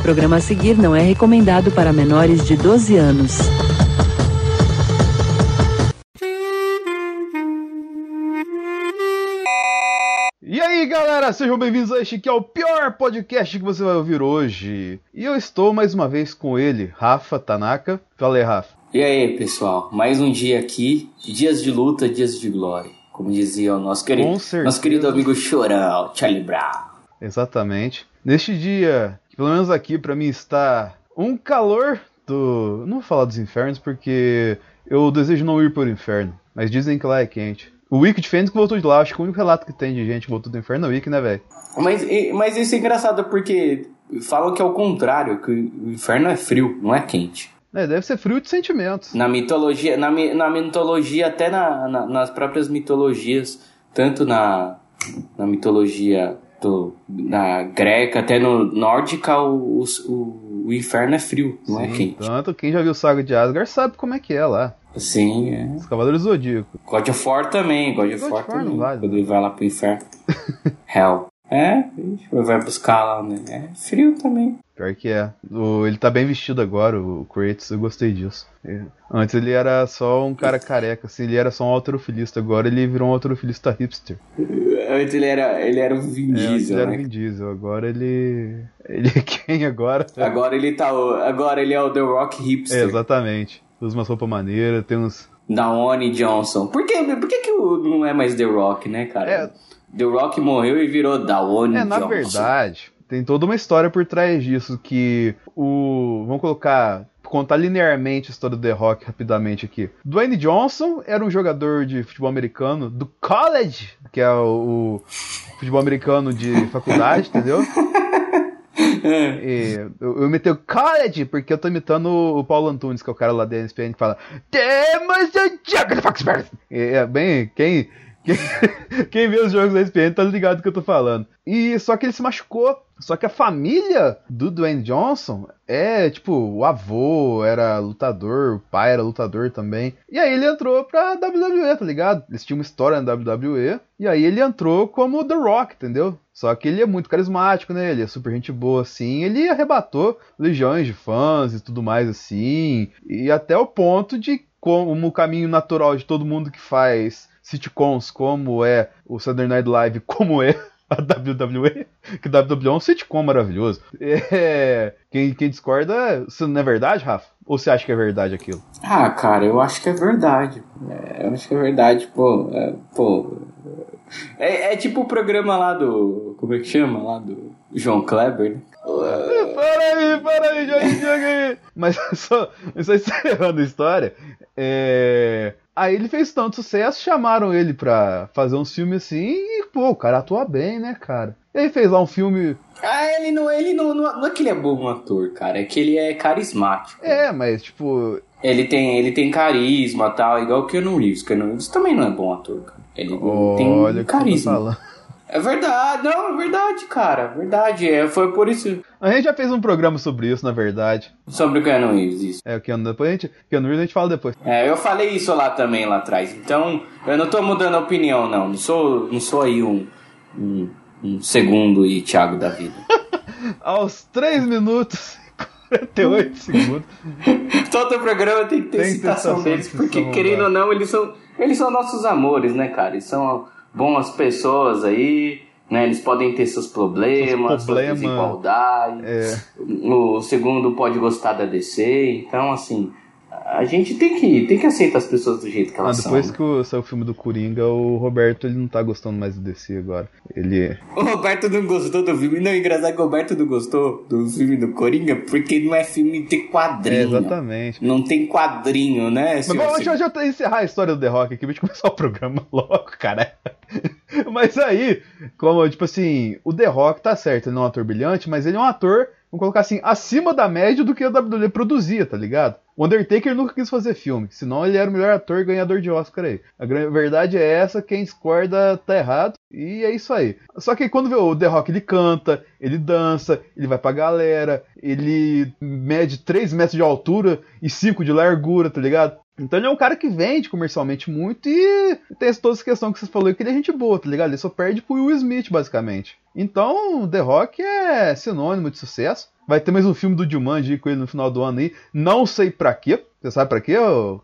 programa a seguir não é recomendado para menores de 12 anos. E aí, galera, sejam bem-vindos a este que é o pior podcast que você vai ouvir hoje. E eu estou mais uma vez com ele, Rafa Tanaka. Fala aí, Rafa. E aí, pessoal, mais um dia aqui, dias de luta, dias de glória. Como dizia o nosso querido, nosso querido amigo Chorão, Charlie Brown. Exatamente. Neste dia, pelo menos aqui pra mim está um calor do. Não vou falar dos infernos porque eu desejo não ir por inferno, mas dizem que lá é quente. O Wiki defende que voltou de lá, acho que o único relato que tem de gente que voltou do inferno é o Wiki, né, velho? Mas, mas isso é engraçado porque falam que é o contrário, que o inferno é frio, não é quente. É, deve ser frio de sentimentos. Na mitologia, na, na mitologia, até na, na- nas próprias mitologias, tanto na, na mitologia do, na greca, até no nórdica, o, o, o inferno é frio, não é Sim, quente. Tanto quem já viu Saga de Asgard sabe como é que é lá. Sim, é. Os Cavaleiros Zodíaco. God of War também, God of God of War War também. vale, quando não. ele vai lá pro inferno. Hell. É, vai buscar lá, né? É frio também. Pior que é. O- ele tá bem vestido agora, o Kratos, eu gostei disso. É. Antes ele era só um cara careca, assim, ele era só um autorofilista, agora ele virou um autorofilista hipster. Antes ele era, ele era o Vin É, antes Diesel, ele era né? Vin Diesel, agora ele. Ele é quem agora? Agora ele tá. o- Agora ele é o The Rock É, Hipster. exatamente. Usa umas roupas maneiras, tem uns. da Oni Johnson. Por que, por que, que o- não é mais The Rock, né, cara? É. The Rock morreu e virou Daone É, na Johnson. verdade, tem toda uma história por trás disso, que o. Vamos colocar. Contar linearmente a história do The Rock rapidamente aqui. Dwayne Johnson era um jogador de futebol americano do college, que é o, o futebol americano de faculdade, entendeu? E eu, eu imitei o college porque eu tô imitando o Paulo Antunes, que é o cara lá da ESPN que fala Temos o do Foxbird! É bem, quem, quem, vê os jogos da ESPN tá ligado do que eu tô falando. E só que ele se machucou. Só que a família do Dwayne Johnson é, tipo, o avô era lutador, o pai era lutador também. E aí ele entrou pra WWE, tá ligado? Eles tinham uma história na WWE. E aí ele entrou como The Rock, entendeu? Só que ele é muito carismático, né? Ele é super gente boa, assim. Ele arrebatou legiões de fãs e tudo mais, assim. E até o ponto de como o caminho natural de todo mundo que faz sitcoms, como é o Saturday Night Live, como é a WWE, que WWE é um sitcom maravilhoso. É, quem, quem discorda, isso não é verdade, Rafa? Ou você acha que é verdade aquilo? Ah, cara, eu acho que é verdade. É, eu acho que é verdade, pô. é, pô. É, é tipo o programa lá do. Como é que chama? Lá do João Kleber, né? Para aí, para aí, já joga aí. Mas só, só encerrando a história, é... aí ele fez tanto sucesso, chamaram ele pra fazer uns filmes assim, e pô, o cara atua bem, né, cara? E aí fez lá um filme. Ah, ele não, ele não, não, não é que ele é bom ator, cara, é que ele é carismático. É, mas tipo. Ele tem, ele tem carisma e tal, igual o Keanu Reeves. Keanu Reeves também não é bom ator, cara. Ele não tem Olha tá carisma. É verdade, não, é verdade, cara. Verdade. É, foi por isso. A gente já fez um programa sobre isso, na verdade. Sobre o Keanu Reeves, isso. É, o Keanu, depois a gente. Keanu Reeves a gente fala depois. É, eu falei isso lá também, lá atrás. Então, eu não tô mudando a opinião, não. Não sou, não sou aí um, um, um segundo e Thiago da vida. Aos 3 minutos e 48 segundos. Todo programa tem que ter Tem citação deles, que porque querendo ou não, eles são, eles são nossos amores, né, cara? Eles são boas pessoas aí, né? Eles podem ter seus problemas, Seus suas problema, desigualdades. É. O segundo pode gostar da DC, então assim, a gente tem que, tem que aceitar as pessoas do jeito que Ah, elas depois são. que o- saiu o filme do Coringa, o Roberto ele não tá gostando mais do DC agora. Ele. O Roberto não gostou do filme. Não, engraçado que o Roberto não gostou do filme do Coringa, porque não é filme de É, quadrinho. exatamente. Não tem quadrinho, né? Mas deixa, deixa eu encerrar a história do The Rock aqui, pra gente começar o programa logo, cara. Mas aí, como, tipo assim, o The Rock tá certo, ele não é um ator brilhante, mas ele é um ator, vamos colocar assim, acima da média do que a WWE produzia, tá ligado? O Undertaker nunca quis fazer filme, senão ele era o melhor ator e ganhador de Oscar aí. A verdade é essa, quem discorda tá errado, e é isso aí. Só que quando vê o The Rock, ele canta, ele dança, ele vai pra galera, ele mede 3 metros de altura e 5 de largura, tá ligado? Então ele é um cara que vende comercialmente muito e tem toda essa questão que você falou que ele é gente boa, tá ligado? Ele só perde pro Will Smith, basicamente. Então, The Rock é sinônimo de sucesso. Vai ter mais um filme do Jumanji com ele no final do ano aí. Não sei pra quê. Você sabe pra quê?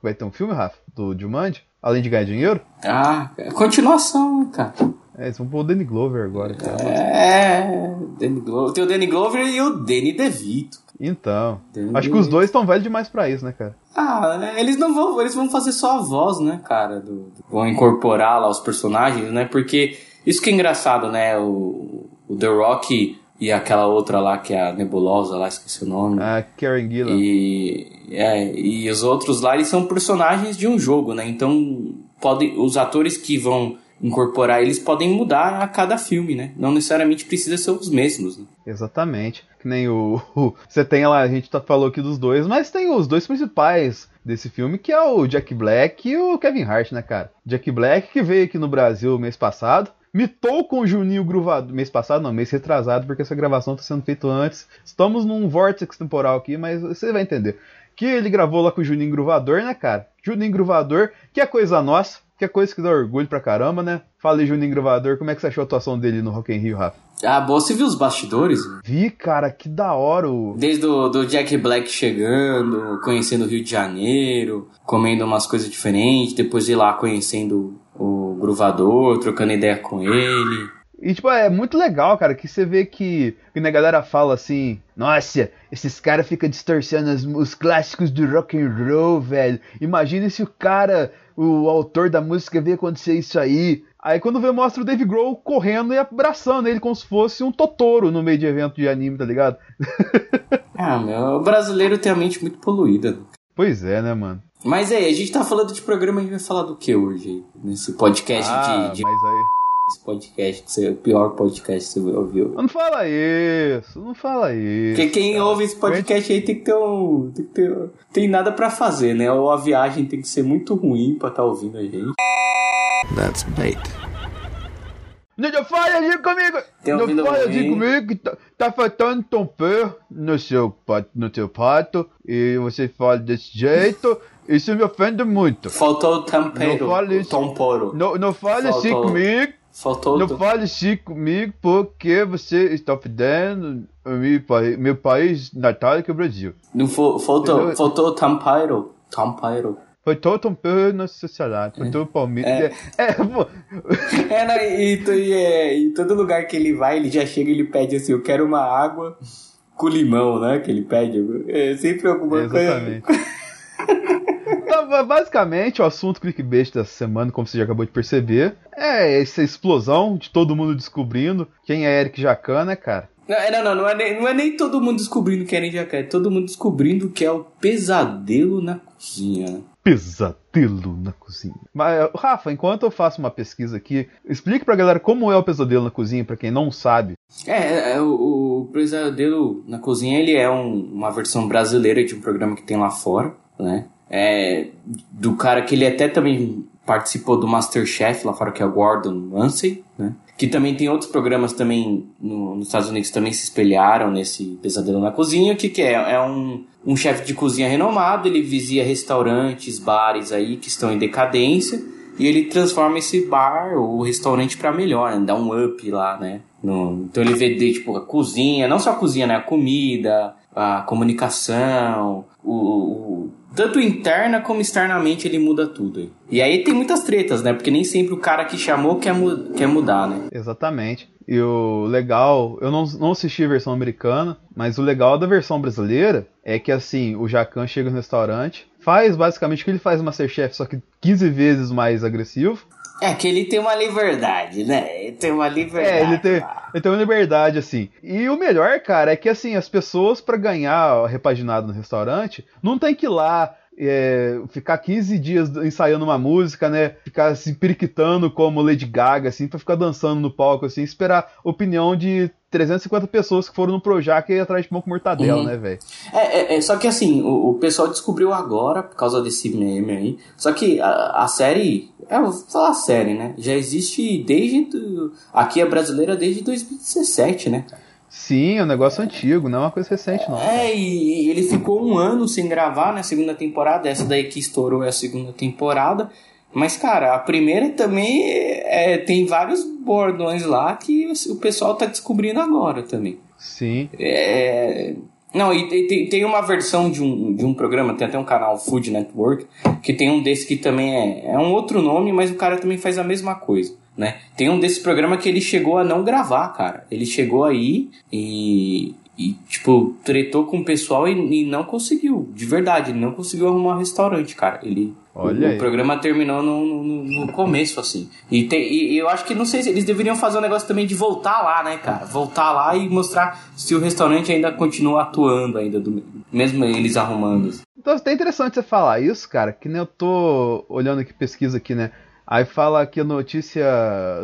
Vai ter um filme, Rafa, do Jumanji? Além de ganhar dinheiro? Ah, continuação, cara. É, eles vão pôr o Danny Glover agora, cara. É, Danny Glover. Tem o Danny Glover e o Danny DeVito. Então. Danny acho que os dois estão velhos demais pra isso, né, cara? Ah, eles não vão. Eles vão fazer só a voz, né, cara? Do, do, vão incorporar lá os personagens, né? Porque isso que é engraçado, né? O, o The Rock e aquela outra lá que é a Nebulosa, lá esqueci o nome. A Karen Gillan. E, é, e os outros lá, eles são personagens de um jogo, né? Então, podem, os atores que vão incorporar eles podem mudar a cada filme, né? Não necessariamente precisa ser os mesmos. Né? Exatamente. Que nem o, o, Você tem lá, a gente tá, falou aqui dos dois, mas tem os dois principais desse filme, que é o Jack Black e o Kevin Hart, né, cara? Jack Black, que veio aqui no Brasil mês passado, mitou com o Juninho Gruvador. Mês passado, não, mês retrasado, porque essa gravação está sendo feita antes. Estamos num vórtice temporal aqui, mas você vai entender. Que ele gravou lá com o Juninho Gruvador, né, cara? Juninho Gruvador, que é coisa nossa, que é coisa que dá orgulho pra caramba, né? Fala aí, Juninho Gruvador, como é que você achou a atuação dele no Rock in Rio, Rafa? Ah, bom, você viu os bastidores? Vi, cara, que da hora. O... Desde o do Jack Black chegando, conhecendo o Rio de Janeiro, comendo umas coisas diferentes, depois de ir lá conhecendo o Gruvador, trocando ideia com ele. E, tipo, é muito legal, cara, que você vê que, que a galera fala assim, nossa, esses caras ficam distorcendo os, os, clássicos do rock and roll, velho. Imagina se o cara, o autor da música, vê acontecer isso aí. Aí quando vê, mostra o Dave Grohl correndo e abraçando ele como se fosse um Totoro no meio de evento de anime, tá ligado? ah, meu, o brasileiro tem a mente muito poluída. Pois é, né, mano? Mas aí, a gente tá falando de programa, a gente vai falar do que hoje? Nesse podcast ah, de, de... Mas aí esse podcast, que é o pior podcast que você ouviu. Não fala isso, não fala isso. Porque quem cara. ouve esse podcast aí tem que ter um. Tem, que ter, tem nada pra fazer, né? Ou a viagem tem que ser muito ruim pra estar tá ouvindo a gente. That's bait. Não fala assim comigo! Não fala assim comigo que tá, tá faltando tempero no seu, no seu prato e você fala desse jeito. Isso me ofende muito. Faltou tempero. Não fale, tempero. Não, não fale assim comigo. Faltou. Não fale assim comigo porque você está ofendendo meu, meu país natal que é o Brasil. Não faltou, faltou tempero. Tempero. Faltou tempero na sociedade. Faltou é. Palmeiras. É, é, pô. é, não, e, e, é, e todo lugar que ele vai, ele já chega e ele pede assim: eu quero uma água com limão, né? Que ele pede. É sempre alguma Exatamente. coisa. Basicamente, o assunto clickbait dessa semana, como você já acabou de perceber, é essa explosão de todo mundo descobrindo quem é Eric Jacan, né, cara? Não, não, não, não é, nem, não é nem todo mundo descobrindo quem é Eric Jacan, é todo mundo descobrindo que é o pesadelo na cozinha. Pesadelo na cozinha. Mas, Rafa, enquanto eu faço uma pesquisa aqui, explique pra galera como é o pesadelo na cozinha, para quem não sabe. É, é, é o, o, pesadelo na cozinha, ele é um, uma versão brasileira de um programa que tem lá fora, né? É, do cara que ele até também participou do Masterchef lá fora, que é o Gordon Ramsay, né? Que também tem outros programas também no, nos Estados Unidos também se espelharam nesse Pesadelo na Cozinha. O que, que é? É um, um chefe de cozinha renomado, ele visita restaurantes, bares aí que estão em decadência e ele transforma esse bar ou restaurante para melhor, né? dá um up lá, né? No, então ele vê de, tipo a cozinha, não só a cozinha, né? A comida, a comunicação, o, o, tanto interna como externamente ele muda tudo. E aí tem muitas tretas, né? Porque nem sempre o cara que chamou quer, mu quer mudar, né? Exatamente. E o legal, eu não, não assisti a versão americana, mas o legal da versão brasileira é que assim, o Jacan chega no restaurante, faz basicamente o que ele faz no Masterchef, só que 15 vezes mais agressivo. É que ele tem uma liberdade, né? Ele tem uma liberdade. É, ele tem, ele tem uma liberdade, assim. E o melhor, cara, é que assim, as pessoas, para ganhar repaginado no restaurante, não tem que ir lá é, ficar 15 dias ensaiando uma música, né? Ficar se periquitando como Lady Gaga, assim, pra ficar dançando no palco, assim, esperar opinião de 350 pessoas que foram no Projac e atrás de pão com mortadela, uhum. né, velho? É, é, é, só que assim, o, o, pessoal descobriu agora, por causa desse meme aí, só que a, a série, é, vou falar a série, né? Já existe desde, aqui é brasileira desde 2017, né? Sim, é um negócio antigo, não é uma coisa recente, não. É, e ele ficou um ano sem gravar na segunda temporada. Essa daí que estourou é a segunda temporada. Mas, cara, a primeira também é, tem vários bordões lá que o pessoal tá descobrindo agora também. Sim. É... Não, e tem, tem uma versão de um, de um programa, tem até um canal Food Network, que tem um desse que também é, é um outro nome, mas o cara também faz a mesma coisa, né? Tem um desse programa que ele chegou a não gravar, cara. Ele chegou aí e, e tipo, tretou com o pessoal e, e não conseguiu, de verdade, ele não conseguiu arrumar um restaurante, cara. Ele Olha o, aí. programa terminou no, no, no começo, assim. E, tem, e eu acho que, não sei se eles deveriam fazer um negócio também de voltar lá, né, cara? Voltar lá e mostrar se o restaurante ainda continua atuando, ainda, do, mesmo eles arrumando. Então é até interessante você falar isso, cara, que nem eu tô olhando aqui, pesquisa aqui, né? Aí fala aqui a notícia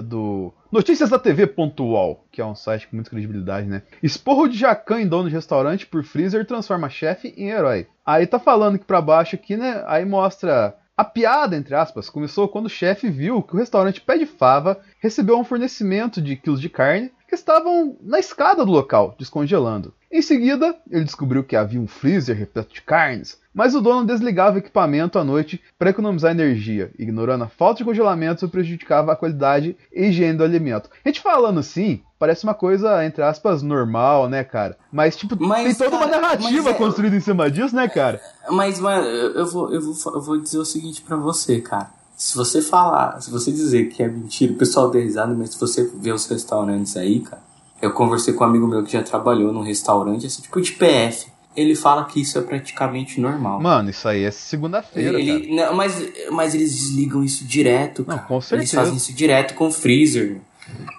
do. Notícias da TV Pontual, que é um site com muita credibilidade, né? Esporro de Jacan em dono de restaurante por freezer transforma chefe em herói. Aí tá falando que pra baixo aqui, né? Aí mostra a piada, entre aspas, começou quando o chefe viu que o restaurante Pé de Fava recebeu um fornecimento de quilos de carne estavam na escada do local, descongelando. Em seguida, ele descobriu que havia um freezer repleto de carnes, mas o dono desligava o equipamento à noite para economizar energia, ignorando a falta de congelamento que prejudicava a qualidade e higiene do alimento. A gente falando assim, parece uma coisa, entre aspas, normal, né, cara? Mas, tipo, Mas, tem toda cara, uma narrativa é- construída em cima disso, né, cara? Mas, mano, eu vou, eu, vou, eu vou dizer o seguinte pra você, cara. Se você falar, se você dizer que é mentira, o pessoal dê risada, mas se você ver os restaurantes aí, cara. Eu conversei com um amigo meu que já trabalhou num restaurante, esse tipo de PF. Ele fala que isso é praticamente normal. Mano, isso aí é segunda-feira, Ele, cara. não, mas, mas eles desligam isso direto, Não, cara. com Eles certeza. fazem isso direto com o freezer.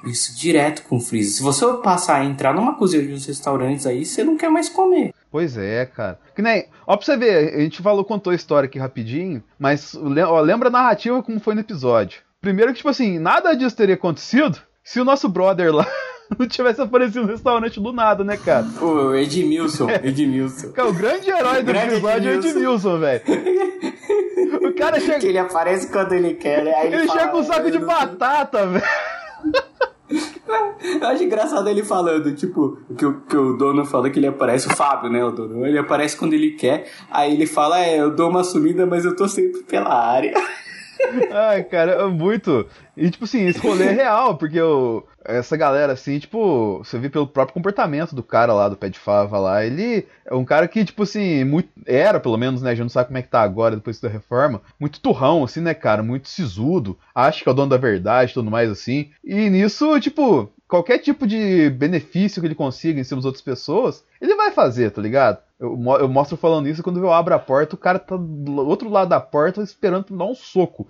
Isso direto com o freezer. Se você passar a entrar numa cozinha de uns restaurantes aí, você não quer mais comer. Pois é, cara. Que nem. Ó, pra você ver, a gente falou, contou a história aqui rapidinho, mas ó, lembra a narrativa como foi no episódio. Primeiro que, tipo assim, nada disso teria acontecido se o nosso brother lá não tivesse aparecido no restaurante do nada, né, cara? Pô, Edmilson, Edmilson. Cara, o grande herói do Grande episódio é o Edmilson. Velho. O cara Que chega. ele aparece quando ele quer, né? Aí ele, Ele fala, chega com um saco de "Eu não- batata, velho. Eu acho engraçado ele falando, tipo, que o, que o dono fala que ele aparece, o Fábio, né, o dono, ele aparece quando ele quer, aí ele fala, é, eu dou uma sumida, mas eu tô sempre pela área. Ai, cara, muito. E, tipo assim, esse rolê é real, porque o, essa galera, assim, tipo, você vê pelo próprio comportamento do cara lá, do pé de fava lá, ele é um cara que, tipo assim, muito, era, pelo menos, né, a gente não sabe como é que tá agora, depois da reforma, muito turrão, assim, né, cara, muito sisudo, acha que é o dono da verdade tudo mais, assim, e nisso, tipo, qualquer tipo de benefício que ele consiga em cima das outras pessoas, ele vai fazer, tá ligado? Eu, eu mostro falando isso quando eu abro a porta, o cara tá do outro lado da porta esperando pra dar um soco.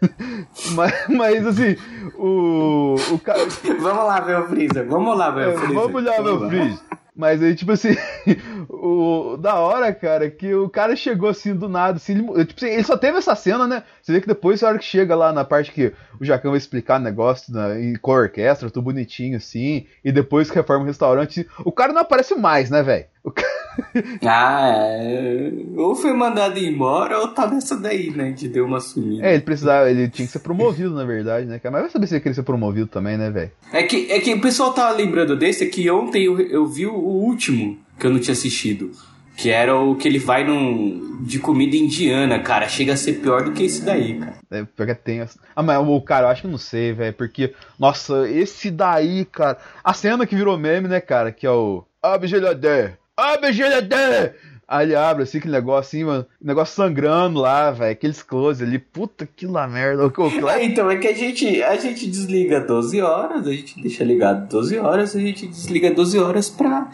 mas, mas, assim, o, o cara. Vamos lá ver o freezer, vamos lá ver É, o freezer. vamos olhar meu lá. freezer. Mas aí, tipo assim, o da hora, cara, que o cara chegou assim do nada, assim, ele, tipo assim, ele só teve essa cena, né? Você vê que depois, a hora que chega lá na parte que o Jacão vai explicar o negócio né, com a orquestra, tudo bonitinho assim, e depois que reforma o restaurante, o cara não aparece mais, né, velho? Ah, é. Ou foi mandado embora, ou tá nessa daí, né, de deu uma sumida. É, ele precisava, ele tinha que ser promovido, na verdade, né? Mas vai saber se ele queria ser promovido também, né, velho? É que, é que o pessoal tava lembrando desse, é que ontem eu, eu vi o último que eu não tinha assistido. Que era o que ele vai num, de comida indiana, cara. Chega a ser pior do que esse daí, cara. É, porque tem. Ah, mas o cara, eu acho que eu não sei, velho. Porque, nossa, esse daí, cara. A cena que virou meme, né, cara? Que é o. Abre geladé! Abre geladé! Aí ele abre assim, aquele negócio assim, mano. Negócio sangrando lá, velho. Aqueles close ali. Puta que lá merda. É, então, é que a gente, a gente desliga 12 horas, a gente deixa ligado 12 horas, a gente desliga 12 horas pra,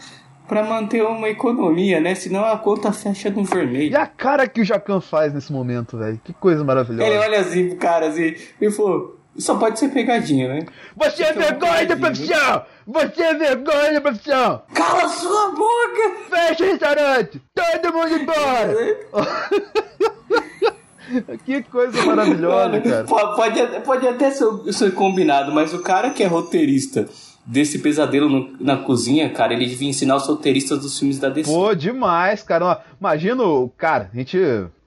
pra manter uma economia, né? Senão a conta fecha no E vermelho. a cara que o Jacan faz nesse momento, velho. Que coisa maravilhosa. Ele olha assim pro cara assim e falou: Só pode ser pegadinha, né? Você é uma vergonha da pegadinha, profissão! Você é vergonha da profissão! Cala sua boca! Fecha o restaurante! Todo mundo embora! que coisa maravilhosa, cara. po- Pode, até- pode até ser, ser combinado, mas o cara que é roteirista desse pesadelo no- na cozinha, cara, ele devia ensinar os roteiristas dos filmes da DC. Pô, demais, cara. Imagina o. Cara, a gente.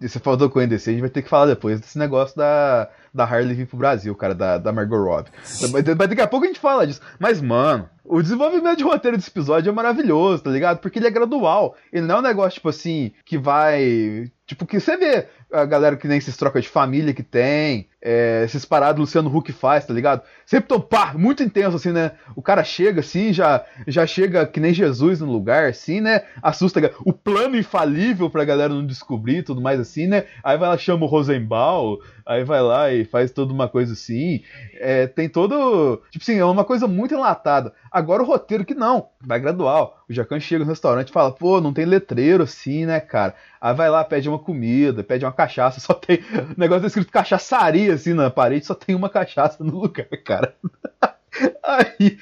Você falou com o NDC, a gente vai ter que falar depois desse negócio da, da Harley vir pro Brasil, cara, da, da Margot Robbie. Mas daqui a pouco a gente fala disso. Mas, mano, o desenvolvimento de roteiro desse episódio é maravilhoso, tá ligado? Porque ele é gradual. Ele não é um negócio, tipo assim, que vai. Tipo, que você vê a galera que nem esses trocas de família que tem, é, esses parados Luciano Huck faz, tá ligado? Sempre tão pá, muito intenso, assim, né? O cara chega assim, já, já chega que nem Jesus no lugar, assim, né? Assusta o plano infalível pra galera não descobrir tudo mais assim, né? Aí vai lá, chama o Rosenbaum, aí vai lá e faz toda uma coisa assim. É, tem todo. Tipo assim, é uma coisa muito enlatada. Agora o roteiro que não, vai gradual. O Jacan chega no restaurante e fala, pô, não tem letreiro assim, né, cara? Aí vai lá, pede uma comida, pede uma cachaça, só tem. O negócio tá escrito cachaçaria assim na parede, só tem uma cachaça no lugar, cara. Aí.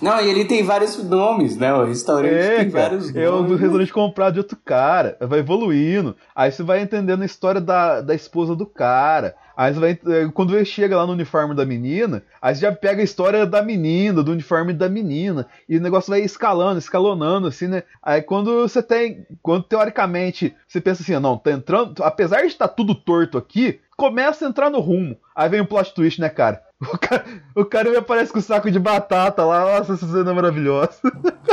Não, e ele tem vários nomes, né? O restaurante é, tem cara, vários nomes. É o restaurante comprado de outro cara. Vai evoluindo. Aí você vai entendendo a história da, da esposa do cara. Aí você vai. Eh, quando ele chega lá no uniforme da menina, aí você já pega a história da menina, do uniforme da menina. E o negócio vai escalando, escalonando, assim, né? Aí quando você tem. Quando teoricamente você pensa assim, não, tá entrando. Apesar de estar tá tudo torto aqui, começa a entrar no rumo. Aí vem o um plot twist, né, cara? O cara, o cara me aparece com o saco de batata lá, nossa, essa cena é maravilhosa.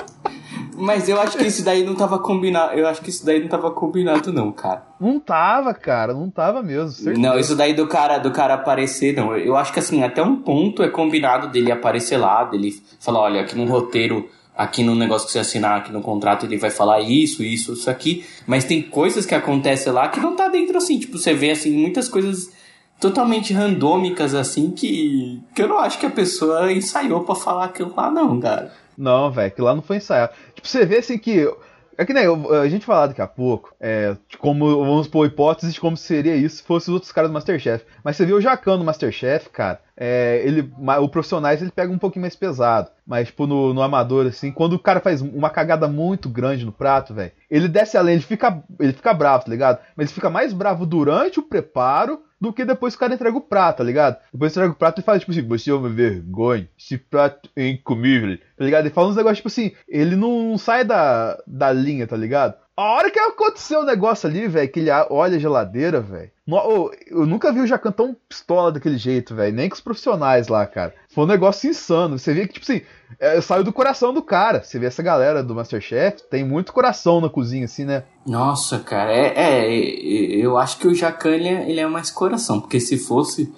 Mas eu acho que isso daí não tava combinado. Eu acho que isso daí não tava combinado, não, cara. Não tava, cara, não tava mesmo. Certeza. Não, isso daí do cara, do cara aparecer, não. Eu acho que assim, até um ponto é combinado dele aparecer lá, dele falar, olha, aqui no roteiro aqui no negócio que você assinar, aqui no contrato, ele vai falar isso, isso, isso aqui. Mas tem coisas que acontecem lá que não tá dentro assim. Tipo, você vê assim, muitas coisas totalmente randômicas assim que, que eu não acho que a pessoa ensaiou para falar aquilo lá não, cara. Não, velho, que lá não foi ensaiado. Tipo, você vê assim que é que nem a gente falar daqui a pouco, é, como, vamos pôr hipótese de como seria isso se fosse os outros caras do Masterchef. Mas você viu o Jacan no Masterchef, cara, é, ele, o profissionais ele pega um pouquinho mais pesado. Mas, tipo, no, no amador, assim, quando o cara faz uma cagada muito grande no prato, velho, ele desce além, ele fica, ele fica bravo, tá ligado? Mas ele fica mais bravo durante o preparo do que depois o cara entrega o prato, tá ligado? Depois entrega o prato e fala, tipo assim, você é uma vergonha, esse prato é incomível, tá ligado? Ele fala uns negócios, tipo assim, ele não sai da, da linha, tá ligado? A hora que aconteceu o negócio ali, velho, que ele olha a geladeira, velho. Eu nunca vi o Jacan tão pistola daquele jeito, velho. Nem com os profissionais lá, cara. Foi um negócio insano. Você vê que, tipo assim, é, saiu do coração do cara. Você vê essa galera do Masterchef, tem muito coração na cozinha, assim, né? Nossa, cara, é. é eu acho que o Jacan ele é, ele é mais coração. Porque se fosse.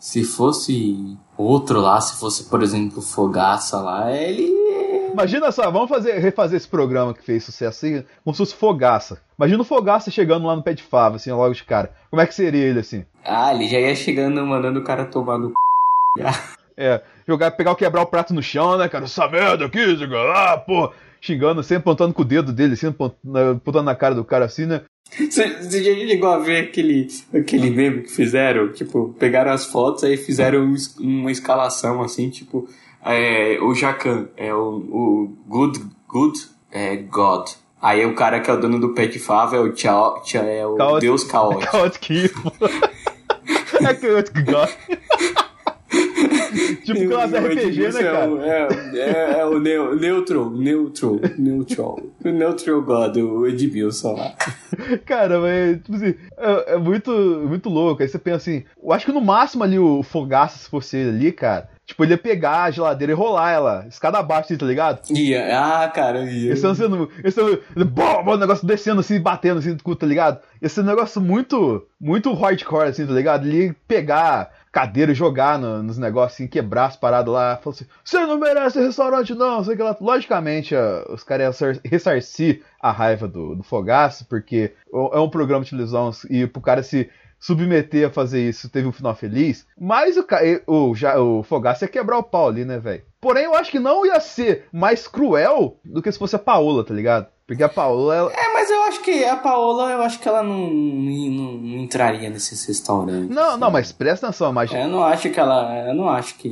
Se fosse outro lá, se fosse, por exemplo, Fogaça lá, ele Imagina só, vamos fazer, refazer esse programa que fez sucesso assim, como se fosse Fogaça. Imagina o Fogaça chegando lá no pé de fava, assim, logo de cara. Como é que seria ele assim? Ah, ele já ia chegando mandando o cara tomar no c... É, jogar, pegar o quebrar o prato no chão, né, cara? Essa merda aqui, ah, pô, xingando, sempre apontando com o dedo dele, assim, apontando na cara do cara assim, né? Você, você já chegou a ver aquele, aquele meme que fizeram? Tipo, pegaram as fotos aí fizeram uma escalação assim, tipo, é, o Jacan, é o, o Good, Good é, God. Aí o cara que é o dono do pet fava é o, tchau, tchau, é o Chaot, Deus caótico. Caótico. é caótico God. tipo classe RPG, né, cara? É, é, é, o neo, Neutral, Neutral, Neutral. O Neutral God, o Edmilson lá. Cara, mas, tipo assim, é, é, muito, muito louco. Aí você pensa assim, eu acho que no máximo ali o Fogaça, se fosse ele ali, cara, Tipo, ele ia pegar a geladeira e rolar ela, escada abaixo, assim, tá ligado? Ia, ah, cara, ia. Esse é sendo. Esse bom, bom, negócio descendo assim, batendo assim, tá ligado? Esse é um negócio muito, muito hardcore, assim, tá ligado? Ele ia pegar cadeira e jogar no, nos negócios, assim, quebrar as paradas lá. Falou assim: você não merece restaurante, não, sei que lá. Logicamente, os caras iam ressarcir a raiva do, do Fogaço, porque é um programa de televisão e pro cara se submeter a fazer isso teve um final feliz. Mas o, o, já, o Fogaça ia quebrar o pau ali, né, velho? Porém, eu acho que não ia ser mais cruel do que se fosse a Paola, tá ligado? Porque a Paola. Ela... É, mas eu acho que a Paola, eu acho que ela não, não, não entraria nesses restaurantes. Não, assim. não, mas presta atenção, mas. Eu não acho que ela. Eu não acho que,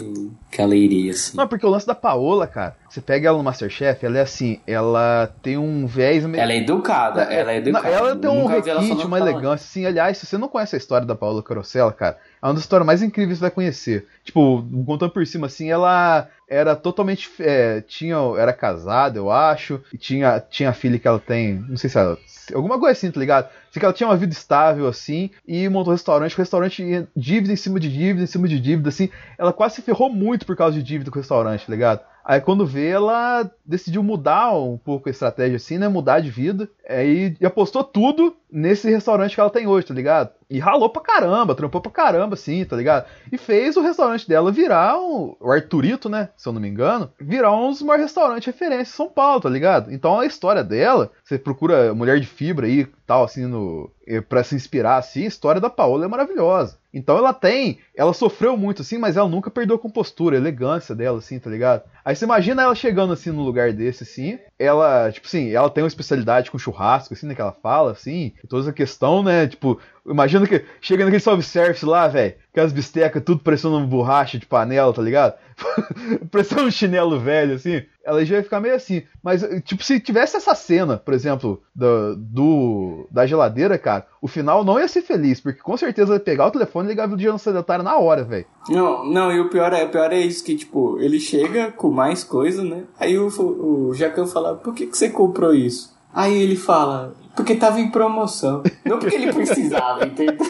que ela iria, assim. Não, porque o lance da Paola, cara, você pega ela no Masterchef, ela é assim, ela tem um viés meio. Ela é educada, ela é educada. ela tem um requinte, uma elegância, assim. Aliás, se você não conhece a história da Paola Carosella, cara, é uma das histórias mais incríveis que você vai conhecer. Tipo, contando por cima, assim, ela era totalmente. É, tinha, era casada, eu acho, e tinha, tinha filha que ela tem, não sei se ela. Alguma coisa assim, tá ligado? Sei que ela tinha uma vida estável, assim, e montou um restaurante, restaurante dívida em cima de dívida, em cima de dívida, assim. Ela quase se ferrou muito por causa de dívida com o restaurante, tá ligado? Aí quando vê, ela decidiu mudar um pouco a estratégia assim, né? Mudar de vida. Aí e apostou tudo nesse restaurante que ela tem hoje, tá ligado? E ralou pra caramba, trampou pra caramba, assim, tá ligado? E fez o restaurante dela virar um, o Arturito, né? Se eu não me engano, virar um dos maiores restaurantes referência em São Paulo, tá ligado? Então a história dela, você procura mulher de fibra aí, tal, assim, no, para se inspirar, assim, a história da Paola é maravilhosa. Então ela tem, ela sofreu muito, assim, mas ela nunca perdeu a compostura, a elegância dela, assim, tá ligado? Aí você imagina ela chegando, assim, num lugar desse, assim, ela, tipo assim, ela tem uma especialidade com churrasco, assim, né, que ela fala, assim, toda essa questão, né, tipo, imagina que chega naquele self-service lá, velho, aquelas bistecas tudo parecendo uma borracha de panela, tá ligado? parecendo um chinelo velho, assim, ela já ia ficar meio assim. Mas, tipo, se tivesse essa cena, por exemplo, do, do da geladeira, cara, o final não ia ser feliz, porque com certeza ia pegar o telefone e ligar o dia sedentário na hora, velho. Não, não, e o pior é, o pior é isso, que, tipo, ele chega com mais coisa, né? Aí o, o Jacan fala, por que, que você comprou isso? Aí ele fala, porque tava em promoção. Não porque ele precisava, entendeu?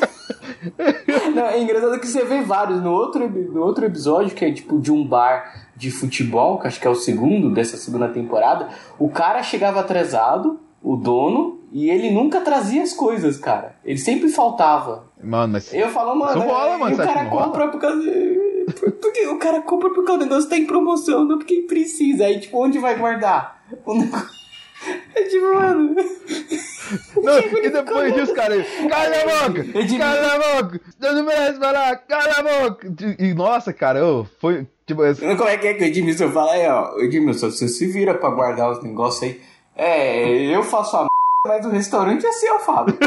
Não, é engraçado que você vê vários. No outro, no outro episódio, que é tipo de um bar de futebol, que acho que é o segundo dessa segunda temporada, o cara chegava atrasado, o dono, e ele nunca trazia as coisas, cara. Ele sempre faltava. Mano, mas. Eu falo, mano, Isso rola, mano, o cara compra por causa. Porque o cara compra porque o negócio tá em promoção, não porque precisa. Aí, tipo, onde vai guardar? O negócio- É tipo, mano. Não, e depois disso, cara, cala a boca! Cala a boca! Você não merece falar, cala a boca! E nossa, cara, eu, foi. Tipo, Como é que é que o Edmilson fala aí, ó? Edmilson, você se vira pra guardar os negócios aí. É, eu faço a m, mas o restaurante é seu, Fábio.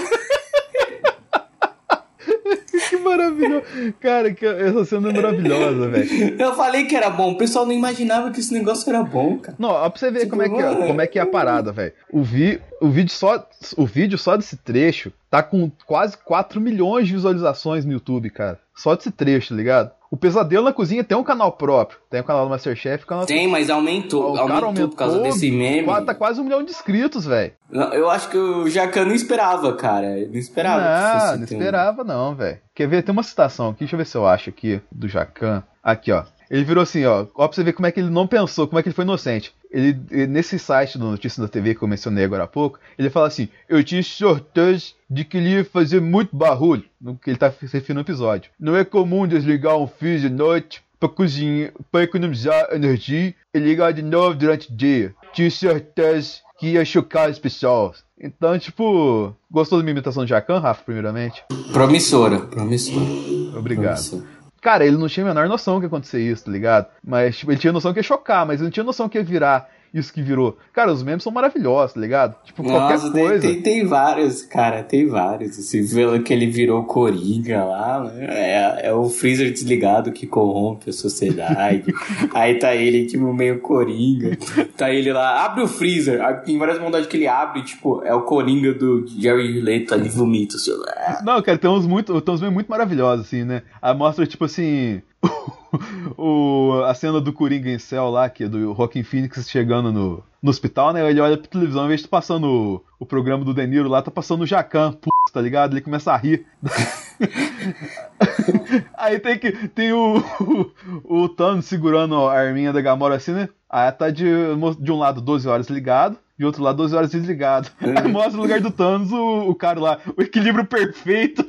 que maravilhoso! Cara, que essa cena é maravilhosa, velho. Eu falei que era bom, o pessoal não imaginava que esse negócio era bom, cara. Não, ó, pra você ver Tipo, como, é que é, como é que é a parada, velho. O, vi, o, vídeo só, o vídeo só desse trecho tá com quase 4 milhões de visualizações no YouTube, cara. Só desse trecho, tá ligado? O Pesadelo na Cozinha tem um canal próprio. Tem o canal do Masterchef o canal Tem, mas aumentou. O cara aumentou, por causa desse meme. Tá quase um milhão de inscritos, velho. Eu acho que o Jacan não esperava, cara. Não esperava. Não, não um- esperava não, velho. Quer ver? Tem uma citação aqui, deixa eu ver se eu acho aqui, do Jacan. Aqui, ó. Ele virou assim, ó. Ó, pra você ver como é que ele não pensou, como é que ele foi inocente. Ele, nesse site do Notícias da TV que eu mencionei agora há pouco, ele fala assim: Eu tinha certeza de que ele ia fazer muito barulho, no que ele tá se referindo no episódio. Não é comum desligar um fio de noite pra cozinhar, pra economizar energia e ligar de novo durante o dia. Tinha certeza que ia chocar as pessoas. Então, tipo, gostou da minha imitação de Jacan, Rafa, primeiramente? Promissora, promissora. Obrigado. promissora. Cara, ele não tinha a menor noção que ia acontecer isso, tá ligado? Mas, tipo, ele tinha noção que ia chocar, mas ele não tinha noção que ia virar isso que virou. Cara, os memes são maravilhosos, tá ligado? Tipo, qualquer Nossa, tem, coisa. tem, tem vários, cara, tem vários. Você vê que ele virou Coringa lá, né? é, é o freezer desligado que corrompe a sociedade. Aí tá ele, tipo, meio Coringa. Tá ele lá, abre o freezer. Aí Tem várias montagens que ele abre, tipo, é o Coringa do Jerry Leto ali, vomita. Assim, Não, cara, tem uns, muito, tem uns memes muito maravilhosos, assim, né? Aí mostra, tipo assim. O, a cena do Coringa em céu lá, que é do Rockin' Phoenix chegando no, no hospital, né? Ele olha pra televisão, em vez de tá passando o, o programa do De Niro lá, tá passando o Jacan, p, tá ligado? Ele começa a rir. Aí tem que. Tem o, o, o Thanos segurando a arminha da Gamora assim, né? Aí tá de, de um lado 12 horas ligado, de outro lado 12 horas desligado. Aí mostra o lugar do Thanos, o, o cara lá, o equilíbrio perfeito.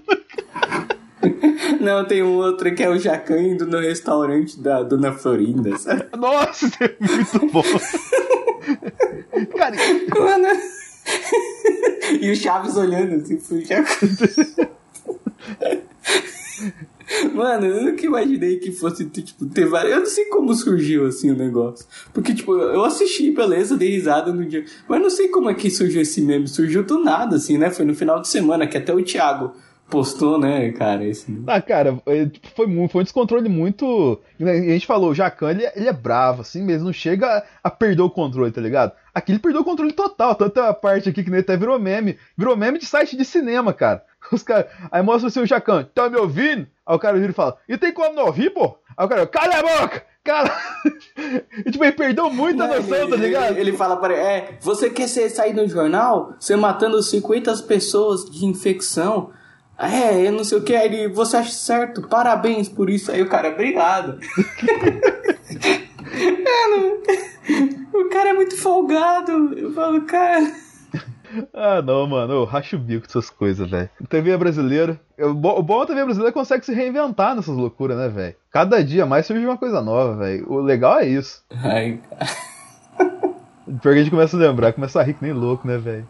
Não, tem um outro que é o Jacan indo no restaurante da Dona Florinda, sabe? Nossa, é muito bom. Cara, Mano. e o Chaves olhando assim pro Jacan. Mano, eu nunca imaginei que fosse, tipo, ter várias. Eu não sei como surgiu assim o negócio. Porque, tipo, eu assisti, beleza, dei risada no dia. Mas não sei como é que surgiu esse meme. Surgiu do nada, assim, né? Foi no final de semana, que até o Thiago postou, né, cara? Esse... ah, cara, é, tipo, foi, muito, foi um descontrole muito. né, A gente falou, o Jacan, ele, é- ele é bravo, assim mesmo, não chega a, a perder o controle, tá ligado? Aqui ele perdeu o controle total, tanto a parte aqui que nem até virou meme. Virou meme de site de cinema, cara. Os cara, aí mostra assim o Jacan, tá me ouvindo? Aí o cara vira e fala, e tem como não ouvir, pô? Aí o cara, cala a boca! Cara, tipo, ele perdeu muita Não, noção, ele, tá ligado? Ele, ele fala para ele, é, você quer ser, sair no jornal? Você matando 50 pessoas de infecção? É, eu não sei o que, ele, você acha certo, parabéns por isso. Aí o cara, obrigado. é, não, o cara é muito folgado. Eu falo, cara... Ah, não, mano. Eu racho o bico dessas coisas, velho. TV brasileira. O bo- o bom é que a TV brasileira consegue se reinventar nessas loucuras, né, velho? Cada dia mais surge uma coisa nova, velho. O legal é isso. Ai, Pior que a gente começa a lembrar, começa a rir que nem louco, né, velho?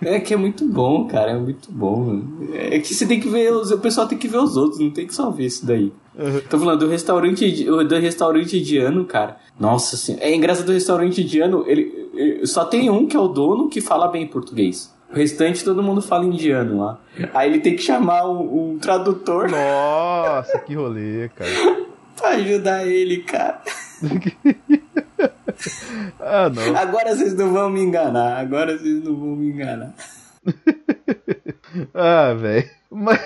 É que é muito bom, cara, é muito bom. É que você tem que ver, os, o pessoal tem que ver os outros, não tem que só ver isso daí. Tô falando do restaurante, do restaurante indiano, cara. Nossa senhora, é engraçado do restaurante indiano, ele, ele- só tem um que é o dono que fala bem português. O restante todo mundo fala indiano lá. Aí ele tem que chamar um, um tradutor Nossa, que rolê, cara. pra ajudar ele, cara. Ah, não. Agora vocês não vão me enganar, agora vocês não vão me enganar. Ah, velho. Mas,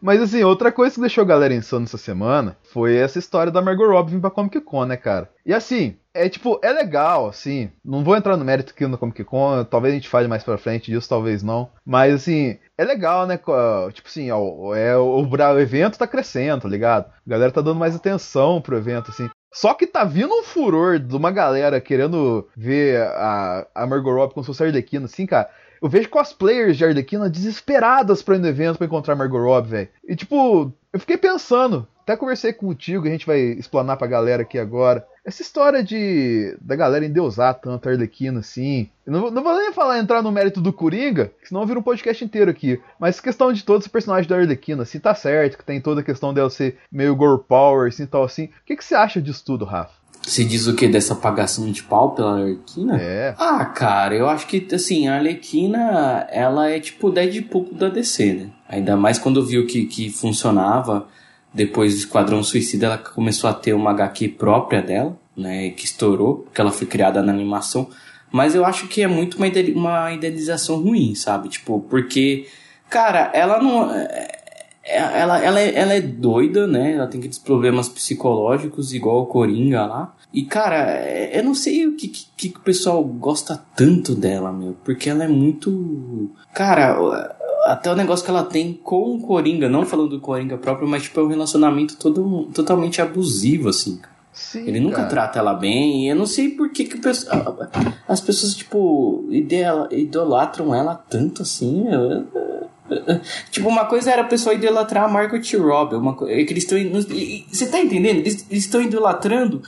mas assim, outra coisa que deixou a galera insano essa semana foi essa história da Margot Robbie vir pra Comic Con, né, cara? E assim, é tipo, é legal, assim. Não vou entrar no mérito aqui no Comic Con, talvez a gente fale mais pra frente disso, talvez não. Mas assim, é legal, né? Tipo assim, ó, é, o, o evento tá crescendo, tá ligado? A galera tá dando mais atenção pro evento, assim. Só que tá vindo um furor de uma galera querendo ver a, a Margot Robbie com sua Arlequina, assim, cara. Eu vejo cosplayers de Arlequina desesperadas pra ir no evento pra encontrar Margot Robbie, velho. E tipo, eu fiquei pensando, até conversei contigo, a gente vai explanar pra galera aqui agora. Essa história de da galera endeusar tanto a Arlequina assim. Não, vou- não vou nem falar entrar no mérito do Coringa, que senão vira um podcast inteiro aqui. Mas questão de todos os personagens da Arlequina, assim, tá certo, que tem toda a questão dela ser meio girl power, assim, tal assim. O que, que você acha disso tudo, Rafa? Você diz o que dessa pagação de pau pela Arlequina? É. Ah, cara, eu acho que, assim, a Arlequina, ela é tipo o Deadpool da DC, né? Ainda mais quando viu que, que funcionava, depois do Esquadrão Suicida, ela começou a ter uma HQ própria dela, né? Que estourou, porque ela foi criada na animação. Mas eu acho que é muito uma, uma idealização ruim, sabe? Tipo, porque, cara, ela não... é- ela, ela, é, ela é doida, né? Ela tem aqueles problemas psicológicos, igual o Coringa lá. E, cara, é- eu não sei o que, que, que o pessoal gosta tanto dela, meu. Porque ela é muito. Cara, até o negócio que ela tem com o Coringa, não falando do Coringa próprio, mas, tipo, é um relacionamento todo, totalmente abusivo, assim. Sim, Ele nunca cara. trata ela bem, e eu não sei por que, que as pessoas, tipo, idolatram ela tanto assim. eu- Tipo, uma coisa era a pessoa idolatrar a Margot Robbie, uma co- é que eles estão. Você tá entendendo? Eles eles estão idolatrando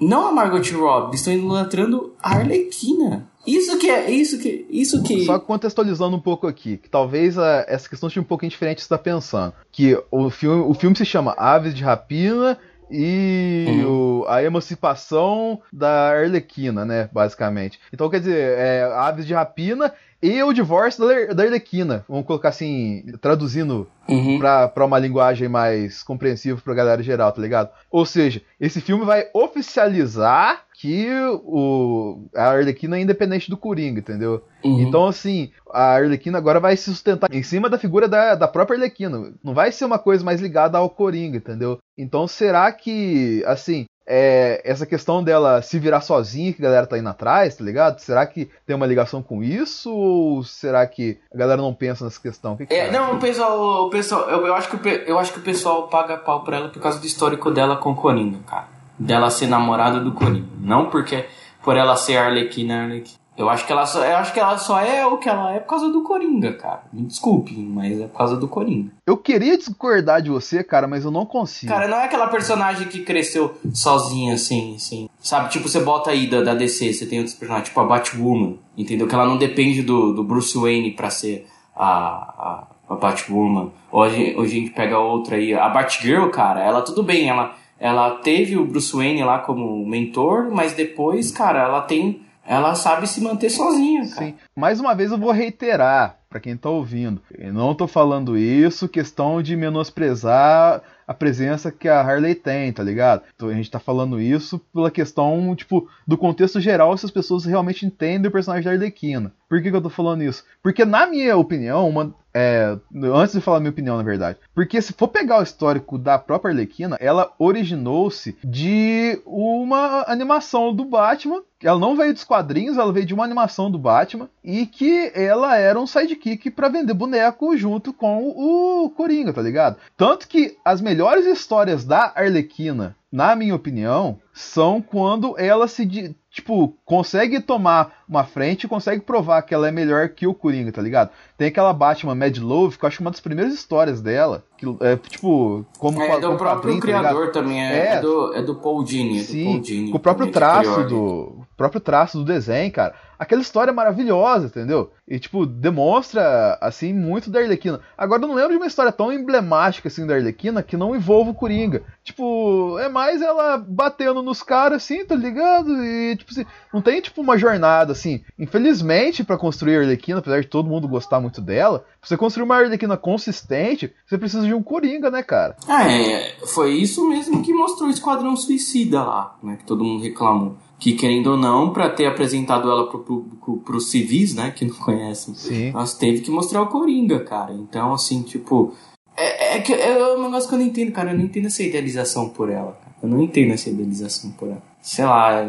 não a Margot Robbie, eles estão idolatrando a Arlequina. Isso que é. Isso que. Isso que. Só contextualizando um pouco aqui, que talvez a- essa questão seja um pouquinho diferente está pensando. Que o filme, o filme se chama Aves de Rapina e Uhum. o- a emancipação da Arlequina, né? Basicamente. Então, quer dizer, é Aves de Rapina e o divórcio da, da Arlequina. Vamos colocar assim, traduzindo Uhum. pra, pra uma linguagem mais compreensível pra galera geral, tá ligado? Ou seja, esse filme vai oficializar que o, a Arlequina é independente do Coringa, entendeu? Uhum. Então, assim, a Arlequina agora vai se sustentar em cima da figura da, da própria Arlequina. Não vai ser uma coisa mais ligada ao Coringa, entendeu? Então, será que, assim, é, essa questão dela se virar sozinha, que a galera tá indo atrás, tá ligado? Será que tem uma ligação com isso? Ou será que a galera não pensa nessa questão? Que que É, não, o pessoal, o pessoal eu, eu acho que eu acho que o pessoal paga pau pra ela por causa do histórico dela com o Coringa, cara. Dela ser namorada do Coringa. Não porque por ela ser Arlequina, Arlequina. Eu acho que ela só, eu acho que ela só é o que ela é por causa do Coringa, cara. Me desculpe, mas é por causa do Coringa. Eu queria discordar de você, cara, mas eu não consigo. Cara, não é aquela personagem que cresceu sozinha, assim, assim. Sabe, tipo, você bota aí da, da DC, você tem outros personagens, tipo a Batwoman, entendeu? Que ela não depende do, do Bruce Wayne pra ser a, a, a Batwoman. Hoje, hoje a gente pega outra aí, a Batgirl, cara, ela tudo bem, ela, ela teve o Bruce Wayne lá como mentor, mas depois, cara, ela tem ela sabe se manter sozinha, cara. Sim. Mais uma vez eu vou reiterar para quem tá ouvindo. Eu não tô falando isso questão de menosprezar a presença que a Harley tem, tá ligado? Então a gente tá falando isso pela questão, tipo, do contexto geral, se as pessoas realmente entendem o personagem da Arlequina. Por que, que eu tô falando isso? Porque, na minha opinião, uma, é, antes de falar minha opinião, na verdade. Porque se for pegar o histórico da própria Arlequina, ela originou-se de uma animação do Batman. Ela não veio dos quadrinhos, ela veio de uma animação do Batman. E que ela era um sidekick para vender boneco junto com o Coringa, tá ligado? Tanto que as melhores histórias da Arlequina, na minha opinião, são quando ela se tipo, consegue tomar uma frente e consegue provar que ela é melhor que o Coringa, tá ligado? Tem aquela Batman Mad Love, que eu acho uma das primeiras histórias dela. Que, é, tipo, como É do próprio tá criador tá também, é, é, do, é do Paul Dini. É sim, Paul Dini, com o próprio traço do. próprio traço do desenho, cara aquela história é maravilhosa, entendeu? E, tipo, demonstra, assim, muito da Arlequina. Agora, eu não lembro de uma história tão emblemática, assim, da Arlequina que não envolva o Coringa. Tipo, é mais ela batendo nos caras, assim, tá ligado? E, tipo assim, não tem, tipo, uma jornada, assim. Infelizmente, para construir a Arlequina, apesar de todo mundo gostar muito dela, pra você construir uma Arlequina consistente, você precisa de um Coringa, né, cara? É, foi isso mesmo que mostrou o Esquadrão Suicida lá, né, que todo mundo reclamou que querendo ou não, para ter apresentado ela pro público, pros civis, né, que não conhecem, Sim. nós teve que mostrar o Coringa, cara. Então, assim, tipo, é, é, que, é um negócio que eu não entendo, cara. Eu não entendo essa idealização por ela. Cara. Eu não entendo essa idealização por ela. Sei lá,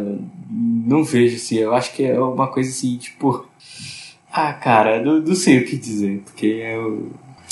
não vejo assim. Eu acho que é uma coisa assim, tipo. Ah, cara, não, não sei o que dizer. Porque eu.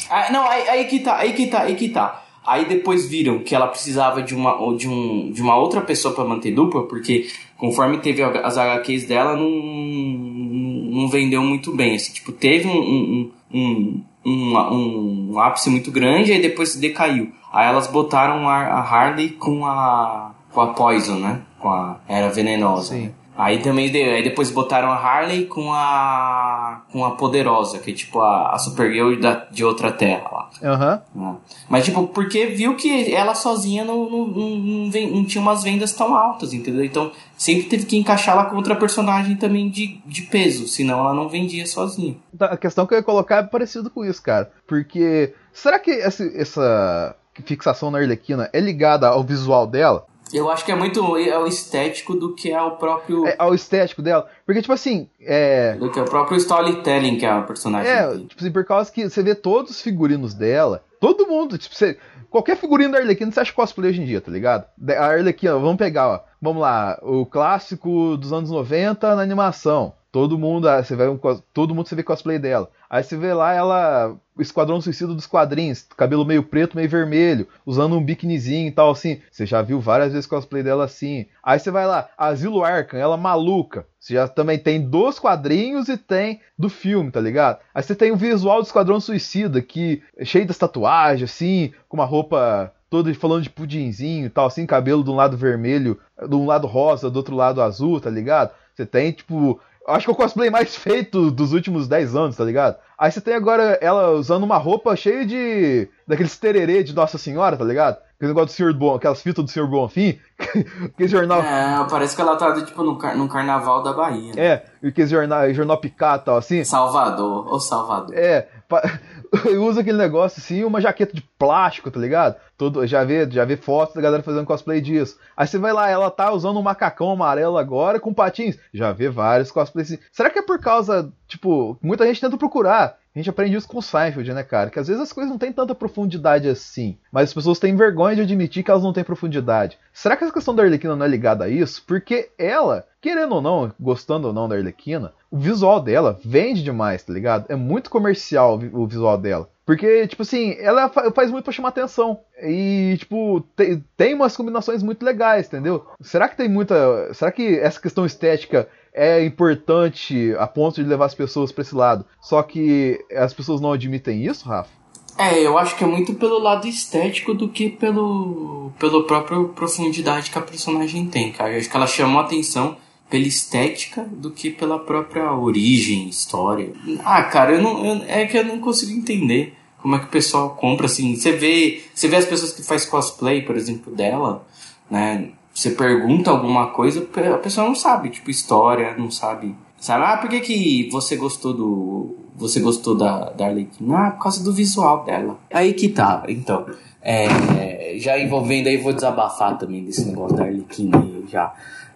Ah, não, aí, aí que tá, aí que tá, aí que tá. Aí depois viram que ela precisava de uma, de um, de uma outra pessoa para manter dupla, porque conforme teve as HQs dela, não, não vendeu muito bem. Assim, tipo, teve um, um, um, um, ápice muito grande e depois decaiu. Aí elas botaram a Harley com a, com a Poison, né? Com a Era Venenosa. Sim. Aí também aí depois botaram a Harley com a com a Poderosa, que é tipo a, a Supergirl da, de outra terra lá. Uhum. Mas tipo, porque viu que ela sozinha não, não, não, não, não tinha umas vendas tão altas, entendeu? Então sempre teve que encaixar ela com outra personagem também de, de peso, senão ela não vendia sozinha. Tá, a questão que eu ia colocar é parecido com isso, cara. Porque será que essa, essa fixação na Arlequina é ligada ao visual dela? Eu acho que é muito ao estético do que ao próprio. É ao estético dela. Porque, tipo assim. É... Do que o próprio storytelling que é a personagem. É, tem. tipo assim, por causa que você vê todos os figurinos dela. Todo mundo, tipo, você. Qualquer figurino da Arlequina você acha cosplay hoje em dia, tá ligado? A Arlequina, vamos pegar, ó. Vamos lá, o clássico dos anos 90 na animação. Todo mundo, ah, você vê um, todo mundo você vê cosplay dela. Aí você vê lá ela, o Esquadrão Suicida dos quadrinhos, cabelo meio preto, meio vermelho, usando um biquinizinho e tal assim. Você já viu várias vezes cosplay dela assim. Aí você vai lá, Asilo Arkham, ela maluca. Você já também tem dos quadrinhos e tem do filme, tá ligado? Aí você tem o visual do Esquadrão Suicida, que é cheio das tatuagens, assim, com uma roupa toda falando de pudinzinho e tal, assim, cabelo de um lado vermelho, de um lado rosa, do outro lado azul, tá ligado? Você tem, tipo, Acho que é o cosplay mais feito dos últimos 10 anos, tá ligado? Aí você tem agora ela usando uma roupa cheia de. daqueles tererê de Nossa Senhora, tá ligado? Aquele negócio do Senhor Bom, aquelas fitas do Senhor Bonfim. aquele jornal. É, parece que ela tá tipo no, car no carnaval da Bahia. Né? É, aquele jornal, jornal tal, assim. Salvador, ô Salvador. É, usa aquele negócio assim, uma jaqueta de plástico, tá ligado? Todo, já vê, já vê fotos da galera fazendo cosplay disso. Aí você vai lá, ela tá usando um macacão amarelo agora com patins. Já vê vários cosplays. Será que é por causa, tipo, muita gente tenta procurar. A gente aprende isso com o Seinfeld, né, cara? Que às vezes as coisas não têm tanta profundidade assim. Mas as pessoas têm vergonha de admitir que elas não têm profundidade. Será que essa questão da Arlequina não é ligada a isso? Porque ela, querendo ou não, gostando ou não da Arlequina, o visual dela vende demais, tá ligado? É muito comercial o visual dela. Porque, tipo assim, ela faz muito pra chamar atenção. E, tipo, tem, tem umas combinações muito legais, entendeu? Será que tem muita. Será que essa questão estética é importante a ponto de levar as pessoas para esse lado. Só que as pessoas não admitem isso, Rafa? É, eu acho que é muito pelo lado estético do que pelo pela própria profundidade que a personagem tem, cara. Eu acho que ela chamou atenção pela estética do que pela própria origem, história. Ah, cara, eu não, eu, é que eu não consigo entender como é que o pessoal compra assim. Você vê, você vê as pessoas que faz cosplay, por exemplo, dela, né? você pergunta alguma coisa, a pessoa não sabe, tipo, história, não sabe. Sabe, ah, por que, que você gostou do. Você gostou da, da Arlequina? Ah, por causa do visual dela. Aí que tá, então. É, já envolvendo aí, vou desabafar também desse negócio da Arlequina já.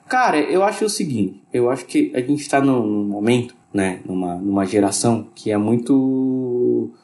Cara, eu acho o seguinte, eu acho que a gente tá num, num momento, né, numa, numa geração que é muito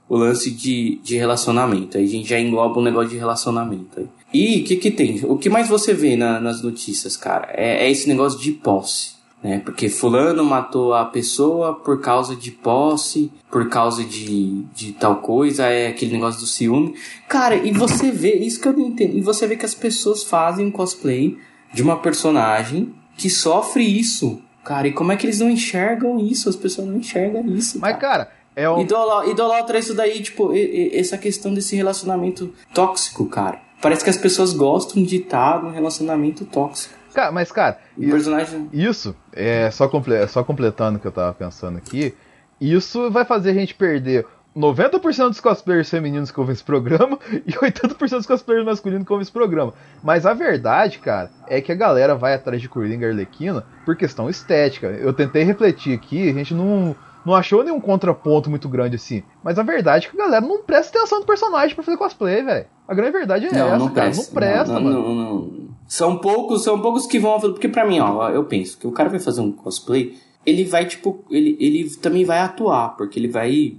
o lance de, de relacionamento. Aí a gente já engloba um negócio de relacionamento aí. E o que que tem? O que mais você vê na, nas notícias, cara? É, é esse negócio de posse. Né? Porque fulano matou a pessoa por causa de posse, por causa de, de tal coisa, é aquele negócio do ciúme. Cara, e você vê, isso que eu não entendo, e você vê que as pessoas fazem cosplay de uma personagem que sofre isso. Cara, e como é que eles não enxergam isso? As pessoas não enxergam isso. Mas, cara, é um... Idolatra, idolatra isso daí, tipo, essa questão desse relacionamento tóxico, cara. Parece que as pessoas gostam de estar num relacionamento tóxico. Cara, mas, cara, O personagem. isso, é só, comple só completando o que eu tava pensando aqui, isso vai fazer a gente perder 90% dos cosplayers femininos que ouvem esse programa e 80% dos cosplayers masculinos que ouvem esse programa. Mas a verdade, cara, é que a galera vai atrás de Coringa Arlequina por questão estética. Eu tentei refletir aqui, a gente não, não achou nenhum contraponto muito grande assim. Mas a verdade é que a galera não presta atenção no personagem pra fazer cosplay, velho. A grande verdade é Não, essa, não cara. presta. Não presta, não, mano. não, não. São poucos, são poucos que vão. Porque pra mim, ó, eu penso que o cara vai fazer um cosplay, ele vai, tipo, ele, ele também vai atuar, porque ele vai,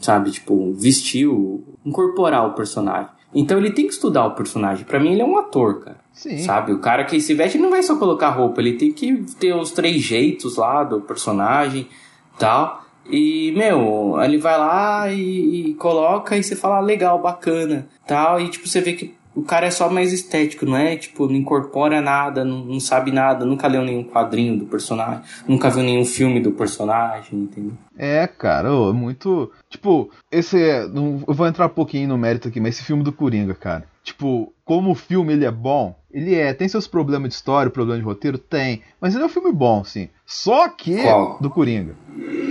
sabe, tipo, vestir, o, incorporar o personagem. Então ele tem que estudar o personagem. Pra mim, ele é um ator, cara. Sim. Sabe? O cara que se veste não vai só colocar roupa, ele tem que ter os três jeitos lá do personagem tal. E, meu, ele vai lá e, e coloca e você fala, ah, legal, bacana, tal. E, tipo, você vê que o cara é só mais estético, não é? Tipo, não incorpora nada, não, não sabe nada, nunca leu nenhum quadrinho do personagem, nunca viu nenhum filme do personagem, entendeu? É, cara, ô, é muito. Tipo, esse é. não- eu vou entrar um pouquinho no mérito aqui, mas esse filme do Coringa, cara. Tipo, como o filme ele é bom, ele é. Tem seus problemas de história, problema de roteiro? Tem. Mas ele é um filme bom, sim. Só que. Qual? Do Coringa.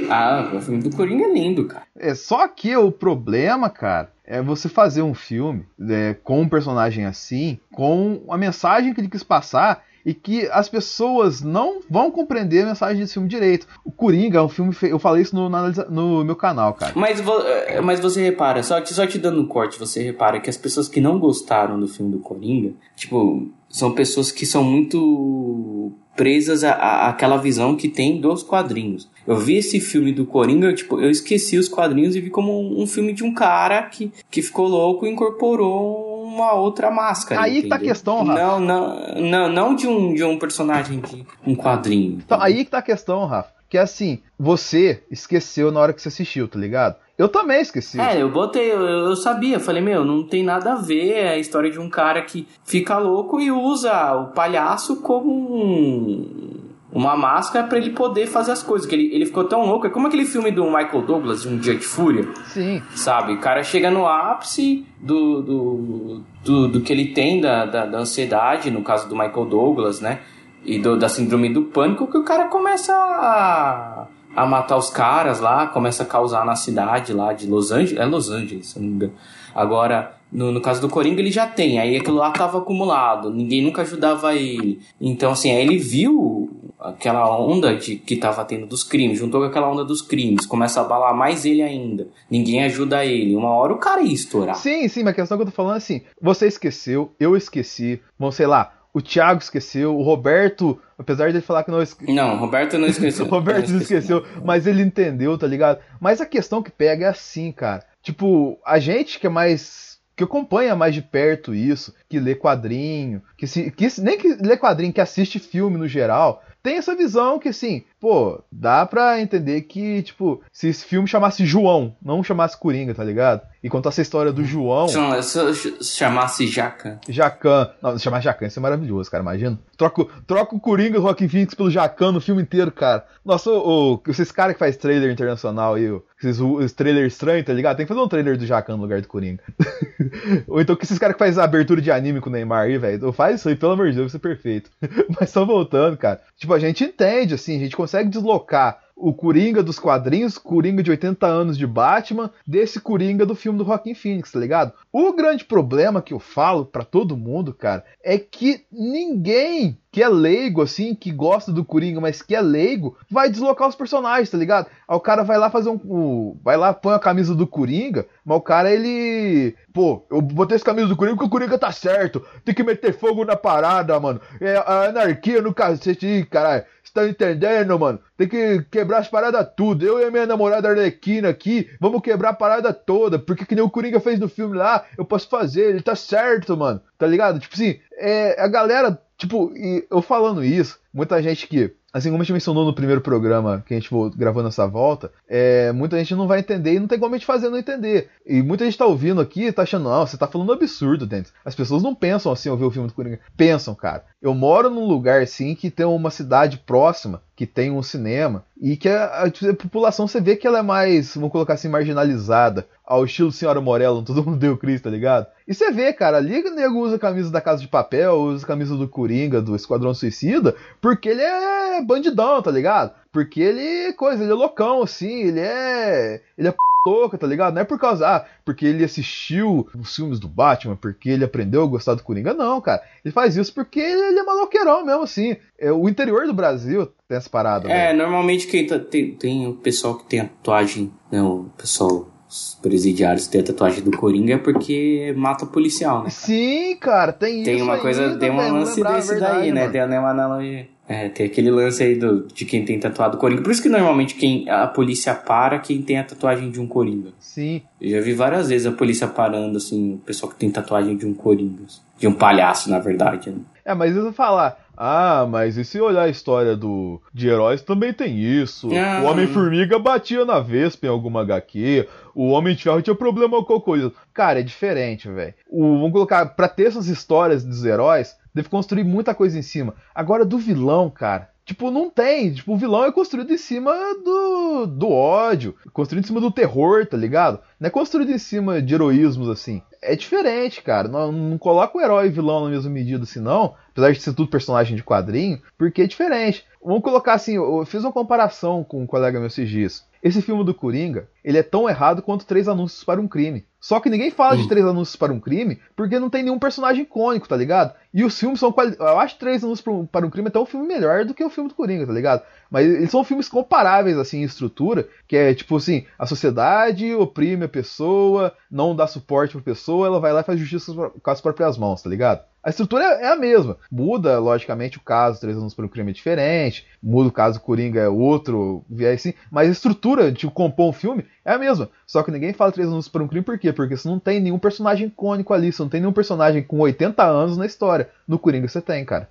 Ah, o filme do Coringa é lindo, cara. É, só que o problema, cara, é você fazer um filme é, com um personagem assim, com a mensagem que ele quis passar e que as pessoas não vão compreender a mensagem desse filme direito. O Coringa é um filme. Eu falei isso no, no meu canal, cara. Mas, vo- eh, mas você repara, só te, só te dando um corte, você repara que as pessoas que não gostaram do filme do Coringa, tipo, são pessoas que são muito presas àquela visão que tem dos quadrinhos. Eu vi esse filme do Coringa, tipo, eu esqueci os quadrinhos e vi como um, um filme de um cara que, que ficou louco e incorporou uma outra máscara. Aí que tá a entendeu? questão, Rafa. Não, não, não, não de um, de um personagem de um quadrinho. Então, aí que tá a questão, Rafa. Que é assim, você esqueceu na hora que você assistiu, tá ligado? Eu também esqueci. É, eu botei, eu, eu sabia, falei, meu, não tem nada a ver, é a história de um cara que fica louco e usa o palhaço como um- uma máscara pra ele poder fazer as coisas, que ele, ele ficou tão louco, é como aquele filme do Michael Douglas, de Um Dia de Fúria, Sim. sabe? O cara chega no ápice do, do, do, do que ele tem da, da, da ansiedade, no caso do Michael Douglas, né? E do, da síndrome do pânico, que o cara começa a, a matar os caras lá, começa a causar na cidade lá de Los Angeles. É Los Angeles, se não me engano. Agora, no, no caso do Coringa, ele já tem. Aí aquilo lá tava acumulado. Ninguém nunca ajudava ele. Então, assim, aí ele viu aquela onda de, que tava tendo dos crimes, juntou com aquela onda dos crimes, começa a abalar mais ele ainda. Ninguém ajuda ele. Uma hora o cara ia estourar. Sim, sim, mas a questão que eu tô falando é assim: você esqueceu, eu esqueci, vamos sei lá, o Thiago esqueceu, o Roberto, apesar de ele falar que não esqueceu. Não, Roberto não esqueceu. O Roberto não esqueceu, mas ele entendeu, tá ligado? Mas a questão que pega é assim, cara. Tipo, a gente que é mais. que acompanha mais de perto isso, que lê quadrinho, que se. Que, nem que lê quadrinho, que assiste filme no geral, tem essa visão que assim, pô, dá pra entender que, tipo, se esse filme chamasse João, não chamasse Coringa, tá ligado? E contasse a história do João. Se eu chamasse Jaca. Jacan. Não, se chamar Jacan, isso é maravilhoso, cara. Imagina. Troca, o- troca o Coringa do Rockin' Phoenix pelo Jacan no filme inteiro, cara. Nossa, o, o- esses caras que faz trailer internacional aí, esses, os trailers estranhos, tá ligado? Tem que fazer um trailer do Jacan no lugar do Coringa. Ou então que esses caras que faz abertura de anime com o Neymar aí, velho. Faz isso aí, pelo amor de Deus, vai ser perfeito. Mas só voltando, cara. Tipo, a gente entende, assim, a gente consegue deslocar o Coringa dos quadrinhos, Coringa de 80 anos de Batman, desse Coringa do filme do Joaquim Phoenix, tá ligado? O grande problema que eu falo para todo mundo, cara, é que ninguém que é leigo, assim, que gosta do Coringa, mas que é leigo, vai deslocar os personagens, tá ligado? Aí o cara vai lá fazer um vai lá, põe a camisa do Coringa, mas o cara, ele. Pô, eu botei essa camisa do Coringa porque o Coringa tá certo. Tem que meter fogo na parada, mano. É a anarquia no cacete, caralho. Você tá entendendo, mano? Tem que quebrar as paradas tudo. Eu e a minha namorada Arlequina aqui, vamos quebrar a parada toda. Porque que nem o Coringa fez no filme lá, eu posso fazer. Ele tá certo, mano. Tá ligado? Tipo assim, é, a galera Tipo, eu falando isso, muita gente que, assim como a gente mencionou no primeiro programa que a gente gravando essa volta, é, muita gente não vai entender e não tem como a gente fazer não entender. E muita gente tá ouvindo aqui e tá achando, não, você tá falando absurdo, Dentes. As pessoas não pensam assim ao ver o filme do Coringa. Pensam, cara. Eu moro num lugar assim que tem uma cidade próxima, que tem um cinema, e que a, a, a população você vê que ela é mais, vamos colocar assim, marginalizada ao estilo Senhora Morello, todo mundo deu Cristo, tá ligado? E você vê, cara, ali o nego usa camisa da Casa de Papel, usa camisa do Coringa, do Esquadrão Suicida, porque ele é bandidão, tá ligado? Porque ele, coisa, ele é loucão, assim, ele é. Ele é p louca, tá ligado? Não é por causa, ah, porque ele assistiu os filmes do Batman, porque ele aprendeu a gostar do Coringa. Não, cara. Ele faz isso porque ele, é maloqueirão mesmo, assim. É, o interior do Brasil tem essa parada. É, né? normalmente quem tá, tem, tem o pessoal que tem tatuagem, né? O pessoal os presidiários ter a tatuagem do Coringa é porque mata policial, né? Sim, cara, tem, tem isso. Uma coisa, tem uma lance desse verdade, daí, né? Tem uma analogia. É, tem aquele lance aí do, de quem tem tatuado Coringa. Por isso que normalmente quem a polícia para quem tem a tatuagem de um Coringa. Sim. Eu já vi várias vezes a polícia parando, assim, o pessoal que tem tatuagem de um Coringa. De um palhaço, na verdade. Né? É, mas eu vou falar, ah, mas e se olhar a história do de heróis também tem isso. O Homem-Formiga batia na Vespa em alguma HQ. O Homem de Ferro tinha problema com coisa. Cara, é diferente, velho. Vamos colocar, pra ter essas histórias dos heróis, deve construir muita coisa em cima. Agora, do vilão, cara. Tipo, não tem. Tipo, o vilão é construído em cima do, do ódio. Construído em cima do terror, tá ligado? Não é construído em cima de heroísmos assim é diferente, cara. Não, não coloca o herói e vilão na mesma medida assim, não. Apesar de ser tudo personagem de quadrinho, porque é diferente. Vamos colocar assim, eu fiz uma comparação com um colega meu esses dias. Esse filme do Coringa, ele é tão errado quanto Três Anúncios para um Crime. Só que ninguém fala de Três Anúncios para um Crime porque não tem nenhum personagem icônico, tá ligado? E os filmes são. Quali... Eu acho Três Anúncios para um, para um Crime até um filme melhor do que o filme do Coringa, tá ligado? Mas eles são filmes comparáveis, assim, em estrutura, que é tipo assim: a sociedade oprime a pessoa, não dá suporte pra pessoa, ela vai lá e faz justiça com as próprias mãos, tá ligado? A estrutura é a mesma. Muda, logicamente, o caso, três anos por um crime é diferente. Muda o caso, Coringa é outro, viés assim. Mas a estrutura de compor um filme é a mesma. Só que ninguém fala três anos por um crime, por quê? Porque você não tem nenhum personagem icônico ali. Você não tem nenhum personagem com 80 anos na história. No Coringa você tem, cara.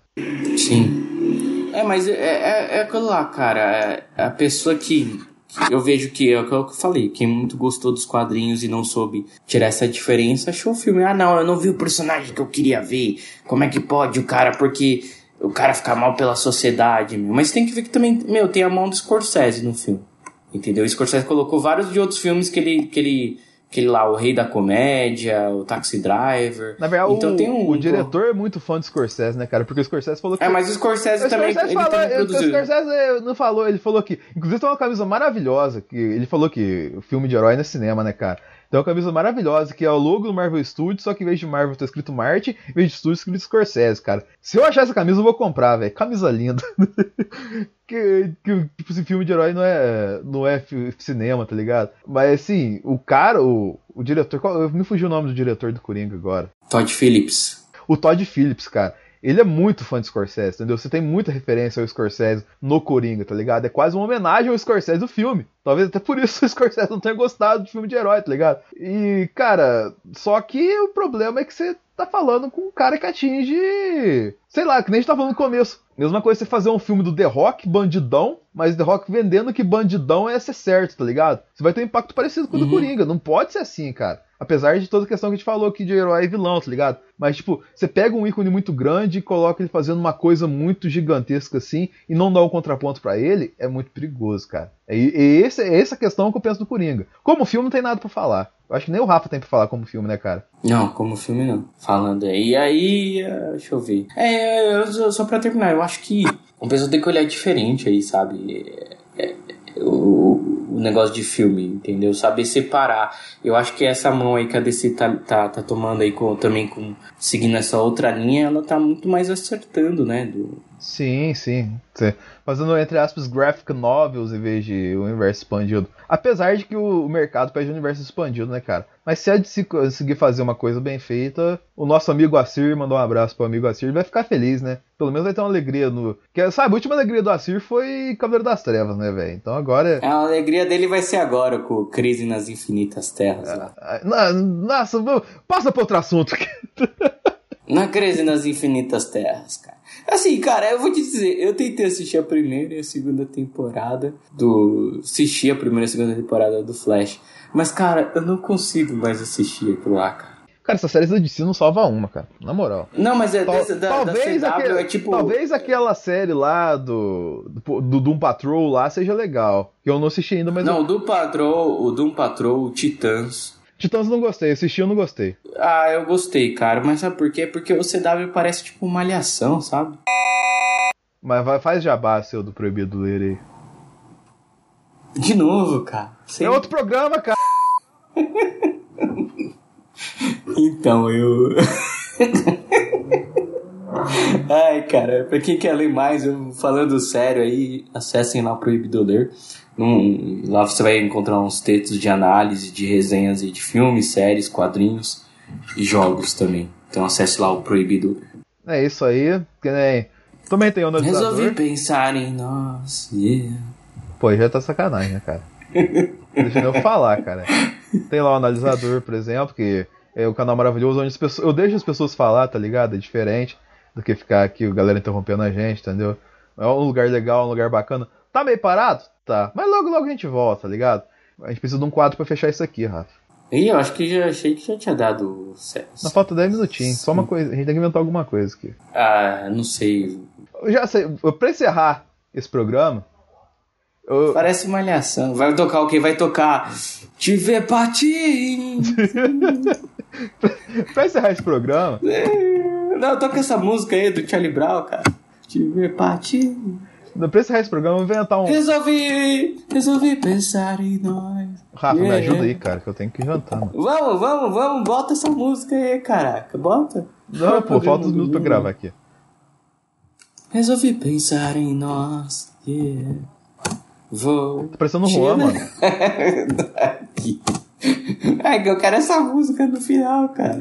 Sim. É, mas é, é, é aquilo lá, cara. É a pessoa que eu vejo que é o que eu falei, quem muito gostou dos quadrinhos e não soube tirar essa diferença, achou o filme, ah não, eu não vi o personagem que eu queria ver, como é que pode o cara, porque o cara ficar mal pela sociedade, meu. Mas tem que ver que também, meu, tem a mão do Scorsese no filme, entendeu? O Scorsese colocou vários de outros filmes que ele, que ele aquele lá, o Rei da Comédia, o Taxi Driver. Na verdade, então, o, tem um, o diretor é muito fã do Scorsese, né, cara? Porque o Scorsese falou que. É, mas o Scorsese, o também, Scorsese ele falou, também produziu. O Scorsese não falou, ele falou que. Inclusive tem uma camisa maravilhosa, que ele falou que o filme de herói é cinema, né, cara? Tem uma camisa maravilhosa que é o logo do Marvel Studios, só que em vez de Marvel tá escrito Martin, em vez de Studios tá escrito Scorsese, cara. Se eu achar essa camisa, eu vou comprar, velho. Camisa linda. que, que tipo, esse filme de herói não é, não é cinema, tá ligado? Mas assim, o cara, o, o diretor. Qual, me fugiu o nome do diretor do Coringa agora. Todd Phillips. O Todd Phillips, cara. Ele é muito fã de Scorsese, entendeu? Você tem muita referência ao Scorsese no Coringa, tá ligado? É quase uma homenagem ao Scorsese do filme. Talvez até por isso o Scorsese não tenha gostado de filme de herói, tá ligado? E, cara, só que o problema é que você tá falando com um cara que atinge. Sei lá, que nem a gente tá falando no começo. Mesma coisa você fazer um filme do The Rock, bandidão, mas The Rock vendendo que bandidão é ser certo, tá ligado? Você vai ter um impacto parecido com o do uhum. Coringa. Não pode ser assim, cara. Apesar de toda a questão que a gente falou aqui de herói e vilão, tá ligado? Mas, tipo, você pega um ícone muito grande e coloca ele fazendo uma coisa muito gigantesca assim e não dá um contraponto para ele, é muito perigoso, cara. E, e esse, é essa questão que eu penso do Coringa. Como filme não tem nada para falar. Eu acho que nem o Rafa tem pra falar como filme, né, cara? Não, como filme não. Falando aí, aí, eh, deixa eu ver. É, eu, só pra terminar, eu acho que o pessoal tem que olhar diferente aí, sabe? É, é, o, o negócio de filme, entendeu? Saber separar. Eu acho que essa mão aí que a DC tá, tá, tá tomando aí com, também com seguindo essa outra linha, ela tá muito mais acertando, né? Do, Sim, sim. Fazendo, entre aspas, graphic novels em vez de o universo expandido. Apesar de que o, mercado pede o universo expandido, né, cara? Mas se a DC conseguir fazer uma coisa bem feita, o nosso amigo Assir, mandou um abraço pro amigo Assir, vai ficar feliz, né? Pelo menos vai ter uma alegria no. Que, sabe, a última alegria do Assir foi Cavaleiro das Trevas, né, velho? Então agora. A alegria dele vai ser agora com Crise nas Infinitas Terras. lá. Ah, na- Nossa, passa pra outro assunto. Na Crise nas Infinitas Terras, cara. Assim, cara, eu vou te dizer, eu tentei assistir a primeira e a segunda temporada do. Assisti a primeira e a segunda temporada do Flash. Mas, cara, eu não consigo mais assistir aquilo lá, cara. Cara, essa série da DC não salva uma, cara. Na moral. Não, mas é Tal- dessa, da, talvez, da CW aquele- é tipo. talvez aquela série lá do, do, do Doom Patrol lá seja legal. Que eu não assisti ainda, mas. Não, eu, o Doom Patrol, o Doom Patrol, o Titãs. Titãs não gostei, assisti eu não gostei. Ah, eu gostei, cara. Mas sabe por quê? Porque o CW parece tipo uma alhação, sabe? Mas vai, faz jabá seu do Proibido Ler aí. De novo, cara. Sem- É outro programa, cara. Então, eu. Ai, cara, pra quem quer ler mais, eu falando sério aí, acessem lá Proibido Ler. Num- lá você vai encontrar uns textos de análise, de resenhas de filmes, séries, quadrinhos e jogos também. Então acesse lá o Proibido Ler. É isso aí. Também tem o Resolvi analisador. pensar em nós, yeah. Pô, já tá sacanagem, né, cara? Deixa eu falar, cara. Tem lá o analisador, por exemplo, que é o canal maravilhoso onde as pessoas, eu deixo as pessoas falar, tá ligado? É diferente do que ficar aqui o galera interrompendo a gente, entendeu? É um lugar legal, um lugar bacana. Tá meio parado? Tá. Mas logo, logo a gente volta, tá ligado? A gente precisa de um quadro pra fechar isso aqui, Rafa. Ih, eu acho que já achei que já tinha dado certo. Na falta 10 minutinhos, só uma coisa. A gente tem que inventar alguma coisa aqui. Ah, não sei. Eu já sei, pra encerrar esse programa, eu, Parece uma alhação. Vai tocar o quê? Vai tocar. Te ver partir. pra encerrar esse programa, Não, toca essa música aí do Charlie Brown, cara. Te ver partir. pra esse programa, eu vou inventar um. Resolvi, resolvi pensar em nós. Rafa, me Yeah. ajuda aí, cara, que eu tenho que jantar, mano. Vamos, vamos, vamos, bota essa música aí, caraca. Bota. Não, pô, falta os minutos pra gravar aqui. Resolvi pensar em nós. Yeah. Vou. Tá parecendo o Juan, mano. É que eu quero essa música no final, cara.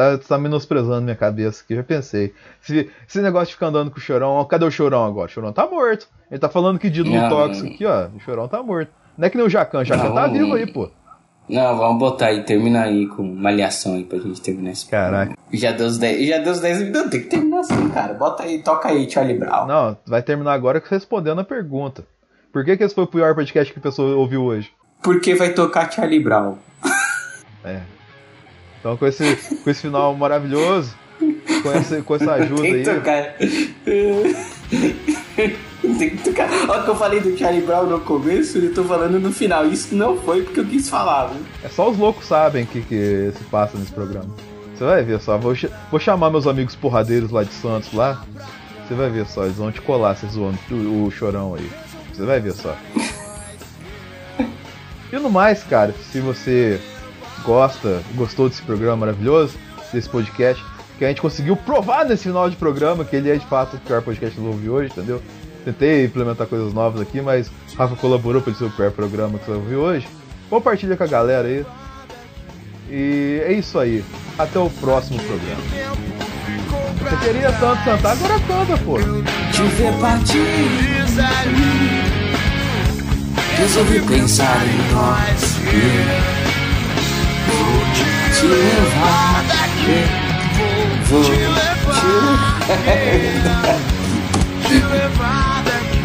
Tá, tá menosprezando minha cabeça aqui, já pensei. Se, esse negócio de ficar andando com o chorão, cadê o chorão agora? O chorão tá morto. Ele tá falando que de Não, tóxico aqui, ó. O chorão tá morto. Não é que nem o Jacan, o Jacan Não, tá vivo aí, pô. Não, vamos botar aí, termina aí com malhação aí pra gente terminar esse Caraca. Já deu os 10, já deu os 10 minutos, tem que terminar assim, cara. Bota aí, toca aí, Charlie Brown. Não, vai terminar agora respondendo a pergunta. Por que, que esse foi o pior podcast que a pessoa ouviu hoje? Porque vai tocar Charlie Brown. É. Então com esse, com esse final maravilhoso, com essa, com essa ajuda Tem aí. tocar. Tem que tocar. Olha o que eu falei do Charlie Brown no começo e eu tô falando no final. Isso não foi porque eu quis falar, viu? É só os loucos sabem o que, que se passa nesse programa. Você vai ver só. Vou, vou chamar meus amigos porradeiros lá de Santos lá. Você vai ver só. Eles vão te colar, vocês zoando o, o chorão aí. Você vai ver só. E no mais, cara, se você gosta, gostou desse programa maravilhoso, desse podcast, que a gente conseguiu provar nesse final de programa que ele é de fato o pior podcast que eu ouvi hoje, entendeu? Tentei implementar coisas novas aqui, mas Rafa colaborou para ele ser o pior programa que você ouviu hoje. Compartilha com a galera aí. E é isso aí. Até o próximo programa. Você queria tanto cantar, agora canta, pô. Te ver partir. Resolvi pensar em nós. Te levar. Vou te levar. te levar daqui.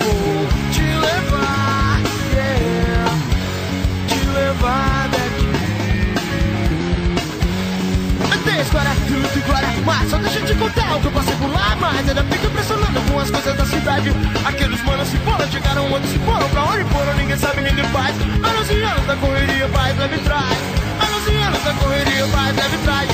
Vou te levar. Te levar daqui. Tem história, tudo glória, mas só deixa te contar o que eu passei por lá. Mas ainda fico impressionado com as coisas da cidade. Aqueles manos se foram, chegaram outros se foram. Pra onde foram, correria, vai, leve e anos da correria, vai, leve trás,